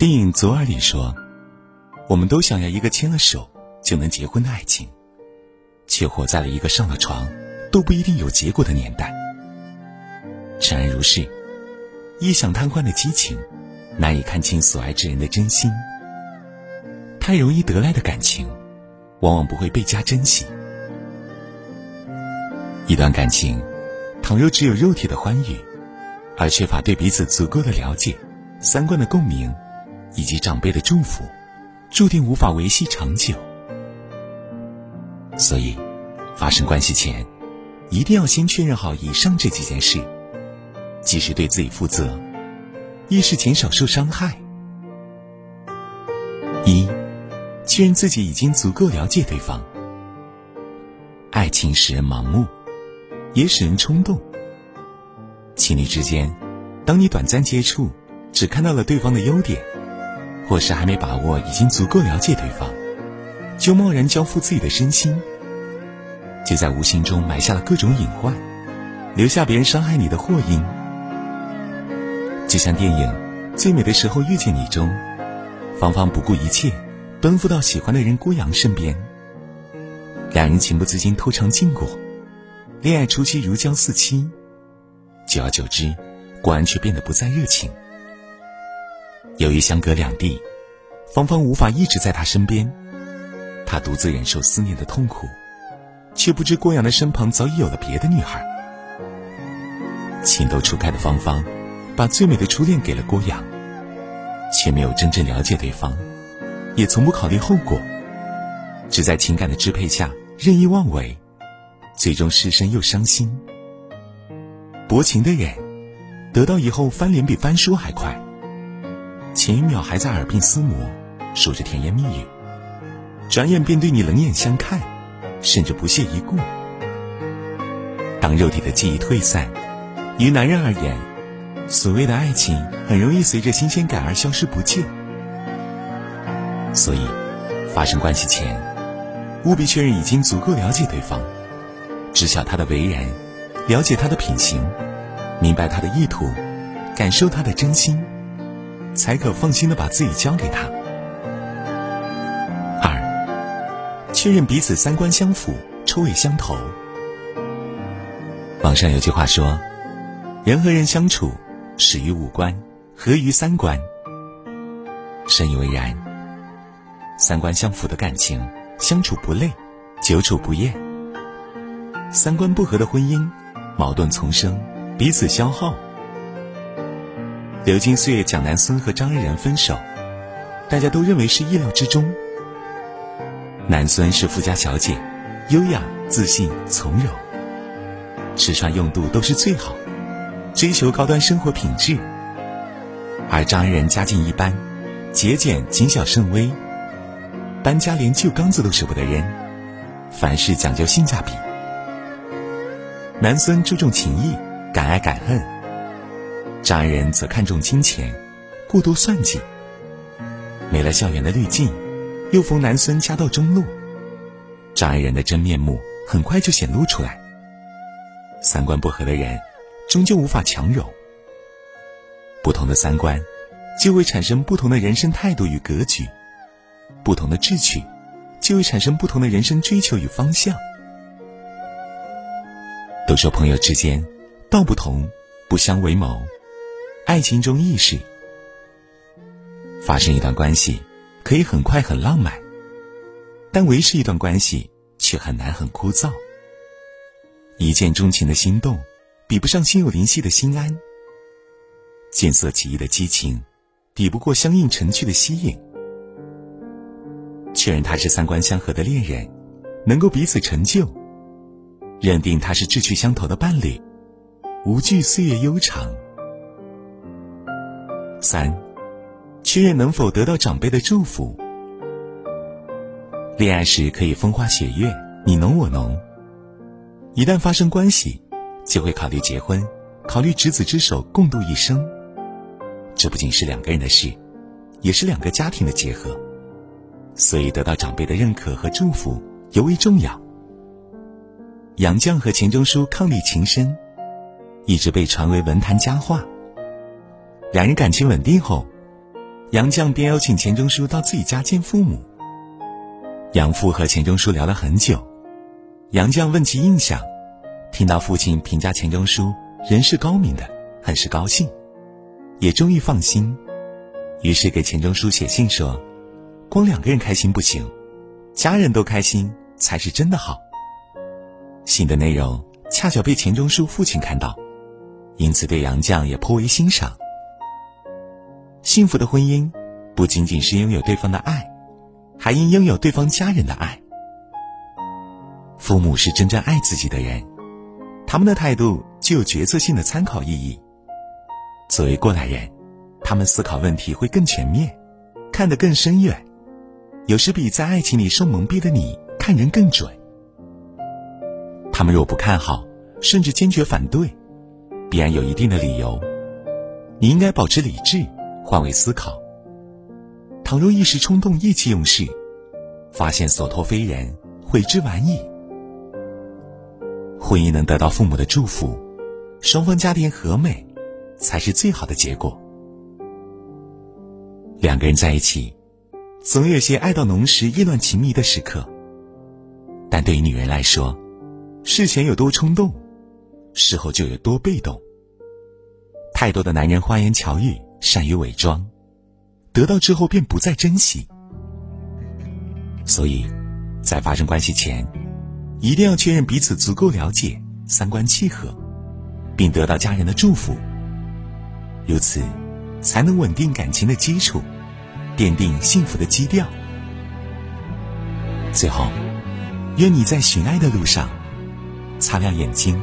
电影《左耳》里说：“我们都想要一个牵了手就能结婚的爱情，却活在了一个上了床都不一定有结果的年代。”诚然如是，一想贪欢的激情，难以看清所爱之人的真心。太容易得来的感情，往往不会倍加珍惜。一段感情，倘若只有肉体的欢愉，而缺乏对彼此足够的了解、三观的共鸣，以及长辈的祝福，注定无法维系长久。所以，发生关系前，一定要先确认好以上这几件事，及时对自己负责，一是减少受伤害。一，确认自己已经足够了解对方。爱情使人盲目。也使人冲动。情侣之间，当你短暂接触，只看到了对方的优点，或是还没把握已经足够了解对方，就贸然交付自己的身心，就在无形中埋下了各种隐患，留下别人伤害你的祸因。就像电影《最美的时候遇见你》中，芳芳不顾一切，奔赴到喜欢的人郭阳身边，两人情不自禁偷尝禁果。恋爱初期如胶似漆，久而久之，郭安却变得不再热情。由于相隔两地，芳芳无法一直在他身边，他独自忍受思念的痛苦，却不知郭阳的身旁早已有了别的女孩。情窦初开的芳芳，把最美的初恋给了郭阳，却没有真正了解对方，也从不考虑后果，只在情感的支配下任意妄为。最终失身又伤心。薄情的人，得到以后翻脸比翻书还快。前一秒还在耳鬓厮磨，说着甜言蜜语，转眼便对你冷眼相看，甚至不屑一顾。当肉体的记忆退散，于男人而言，所谓的爱情很容易随着新鲜感而消失不见。所以，发生关系前，务必确认已经足够了解对方。知晓他的为人，了解他的品行，明白他的意图，感受他的真心，才可放心的把自己交给他。二，确认彼此三观相符，臭味相投。网上有句话说：“人和人相处，始于五官，合于三观。”深以为然。三观相符的感情，相处不累，久处不厌。三观不合的婚姻，矛盾丛生，彼此消耗。流金岁月蒋南孙和张安然分手，大家都认为是意料之中。南孙是富家小姐，优雅、自信、从容，吃穿用度都是最好，追求高端生活品质。而张安然家境一般，节俭、谨小慎微，搬家连旧缸子都舍不得扔，凡事讲究性价比。南孙注重情义，敢爱敢恨；张安仁则看重金钱，过度算计。没了校园的滤镜，又逢南孙家道中落，张安仁的真面目很快就显露出来。三观不合的人，终究无法强融。不同的三观，就会产生不同的人生态度与格局；不同的志趣，就会产生不同的人生追求与方向。都说朋友之间，道不同不相为谋。爱情中意识。发生一段关系，可以很快很浪漫，但维持一段关系却很难很枯燥。一见钟情的心动，比不上心有灵犀的心安。见色起意的激情，抵不过相映成趣的吸引。确认他是三观相合的恋人，能够彼此成就。认定他是志趣相投的伴侣，无惧岁月悠长。三，确认能否得到长辈的祝福。恋爱时可以风花雪月，你侬我侬；一旦发生关系，就会考虑结婚，考虑执子之手，共度一生。这不仅是两个人的事，也是两个家庭的结合，所以得到长辈的认可和祝福尤为重要。杨绛和钱钟书伉俪情深，一直被传为文坛佳话。两人感情稳定后，杨绛便邀请钱钟书到自己家见父母。杨父和钱钟书聊了很久，杨绛问其印象，听到父亲评价钱钟书人是高明的，很是高兴，也终于放心，于是给钱钟书写信说：“光两个人开心不行，家人都开心才是真的好。”信的内容恰巧被钱钟书父亲看到，因此对杨绛也颇为欣赏。幸福的婚姻，不仅仅是拥有对方的爱。还应拥有对方家人的爱。父母是真正爱自己的人，他们的态度具有决策性的参考意义。作为过来人，他们思考问题会更全面，看得更深远，有时比在爱情里受蒙蔽的你看人更准。他们若不看好，甚至坚决反对，必然有一定的理由。你应该保持理智，换位思考。倘若一时冲动、意气用事，发现所托非人，悔之晚矣。婚姻能得到父母的祝福，双方家庭和美，才是最好的结果。两个人在一起，总有些爱到浓时意乱情迷的时刻。但对于女人来说，事前有多冲动，事后就有多被动。太多的男人花言巧语，善于伪装。得到之后便不再珍惜，所以，在发生关系前，一定要确认彼此足够了解、三观契合，并得到家人的祝福。如此，才能稳定感情的基础，奠定幸福的基调。最后，愿你在寻爱的路上，擦亮眼睛，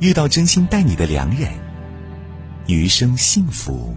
遇到真心待你的良人，余生幸福。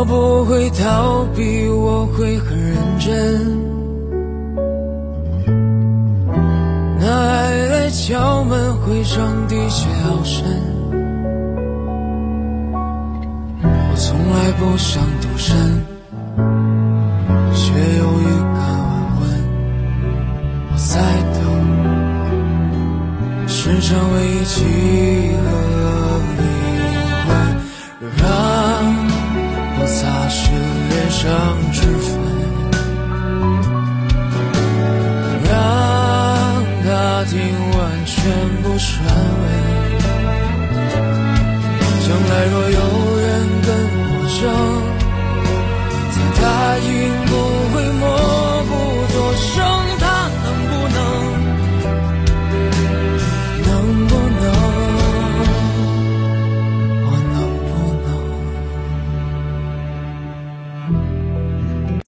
我不会逃避，我会很认真。那爱来敲门，会场地却好深。我从来不想独身，是脸上脂粉，让他听完全部传闻。将来若有人跟我争。